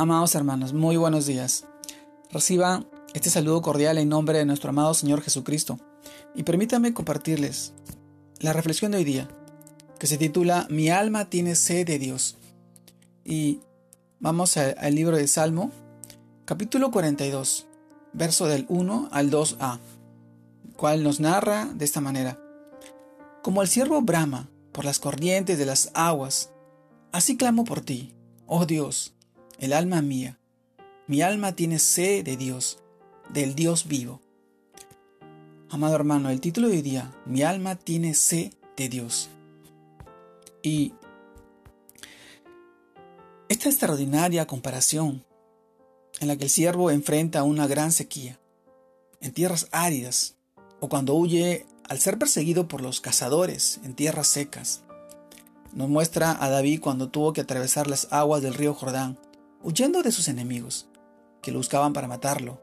Amados hermanos, muy buenos días. Reciban este saludo cordial en nombre de nuestro amado Señor Jesucristo y permítanme compartirles la reflexión de hoy día, que se titula Mi alma tiene sed de Dios. Y vamos al libro de Salmo, capítulo 42, verso del 1 al 2a, cual nos narra de esta manera. Como el siervo brama por las corrientes de las aguas, así clamo por ti, oh Dios el alma mía. Mi alma tiene sed de Dios, del Dios vivo. Amado hermano, el título de hoy día, Mi alma tiene sed de Dios. Y esta extraordinaria comparación en la que el siervo enfrenta una gran sequía, en tierras áridas, o cuando huye al ser perseguido por los cazadores en tierras secas, nos muestra a David cuando tuvo que atravesar las aguas del río Jordán huyendo de sus enemigos, que lo buscaban para matarlo,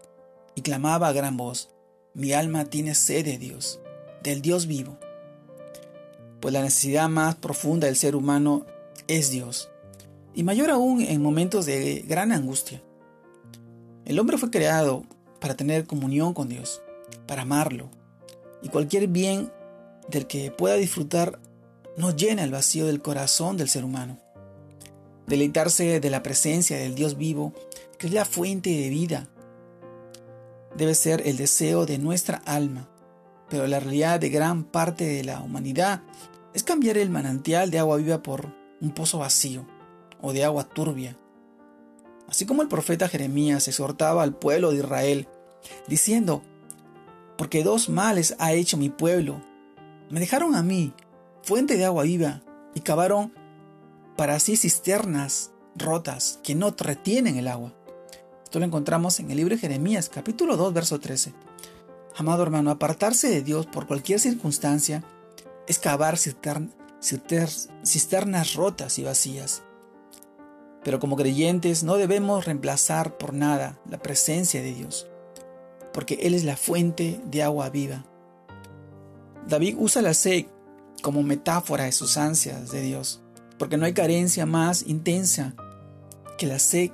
y clamaba a gran voz, mi alma tiene sed de Dios, del Dios vivo. Pues la necesidad más profunda del ser humano es Dios, y mayor aún en momentos de gran angustia. El hombre fue creado para tener comunión con Dios, para amarlo, y cualquier bien del que pueda disfrutar no llena el vacío del corazón del ser humano deleitarse de la presencia del Dios vivo, que es la fuente de vida. Debe ser el deseo de nuestra alma, pero la realidad de gran parte de la humanidad es cambiar el manantial de agua viva por un pozo vacío o de agua turbia. Así como el profeta Jeremías exhortaba al pueblo de Israel, diciendo, porque dos males ha hecho mi pueblo. Me dejaron a mí, fuente de agua viva, y cavaron para así cisternas rotas que no retienen el agua. Esto lo encontramos en el libro de Jeremías, capítulo 2, verso 13. Amado hermano, apartarse de Dios por cualquier circunstancia es cavar cisternas rotas y vacías. Pero como creyentes no debemos reemplazar por nada la presencia de Dios, porque Él es la fuente de agua viva. David usa la sed como metáfora de sus ansias de Dios porque no hay carencia más intensa que la sed.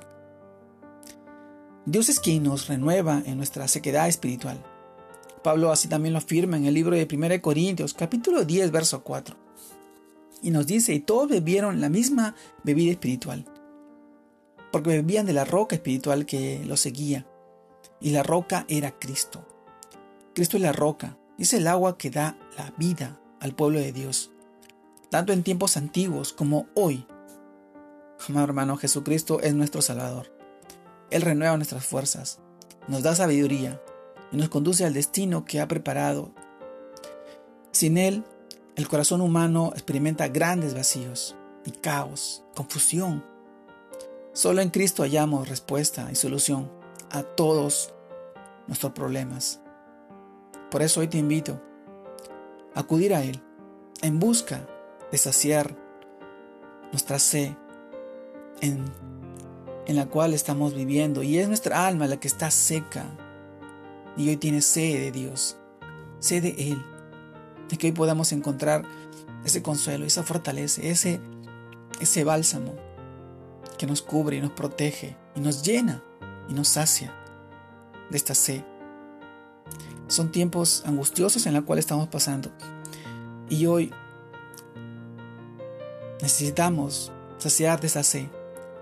Dios es quien nos renueva en nuestra sequedad espiritual. Pablo así también lo afirma en el libro de 1 Corintios, capítulo 10, verso 4. Y nos dice, y todos bebieron la misma bebida espiritual, porque bebían de la roca espiritual que los seguía, y la roca era Cristo. Cristo es la roca, es el agua que da la vida al pueblo de Dios tanto en tiempos antiguos como hoy. Amado hermano, Jesucristo es nuestro Salvador. Él renueva nuestras fuerzas, nos da sabiduría y nos conduce al destino que ha preparado. Sin Él, el corazón humano experimenta grandes vacíos y caos, confusión. Solo en Cristo hallamos respuesta y solución a todos nuestros problemas. Por eso hoy te invito a acudir a Él en busca de saciar nuestra sed en, en la cual estamos viviendo. Y es nuestra alma la que está seca. Y hoy tiene sed de Dios, sed de Él. De que hoy podamos encontrar ese consuelo, esa fortaleza, ese, ese bálsamo que nos cubre y nos protege y nos llena y nos sacia de esta sed. Son tiempos angustiosos en los cuales estamos pasando. Y hoy Necesitamos saciar esa sed,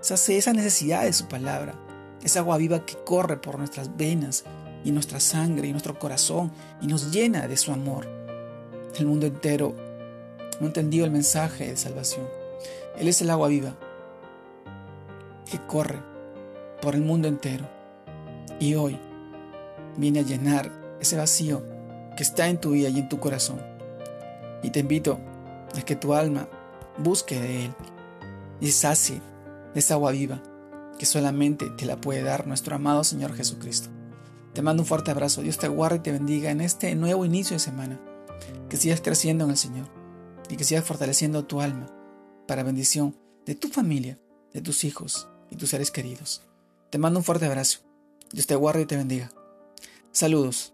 esa esa necesidad de su palabra, esa agua viva que corre por nuestras venas y nuestra sangre y nuestro corazón y nos llena de su amor. El mundo entero no entendió el mensaje de salvación. Él es el agua viva que corre por el mundo entero y hoy viene a llenar ese vacío que está en tu vida y en tu corazón. Y te invito a que tu alma busque de Él y sacie esa agua viva que solamente te la puede dar nuestro amado Señor Jesucristo. Te mando un fuerte abrazo, Dios te guarde y te bendiga en este nuevo inicio de semana, que sigas creciendo en el Señor y que sigas fortaleciendo tu alma para bendición de tu familia, de tus hijos y tus seres queridos. Te mando un fuerte abrazo, Dios te guarde y te bendiga. Saludos.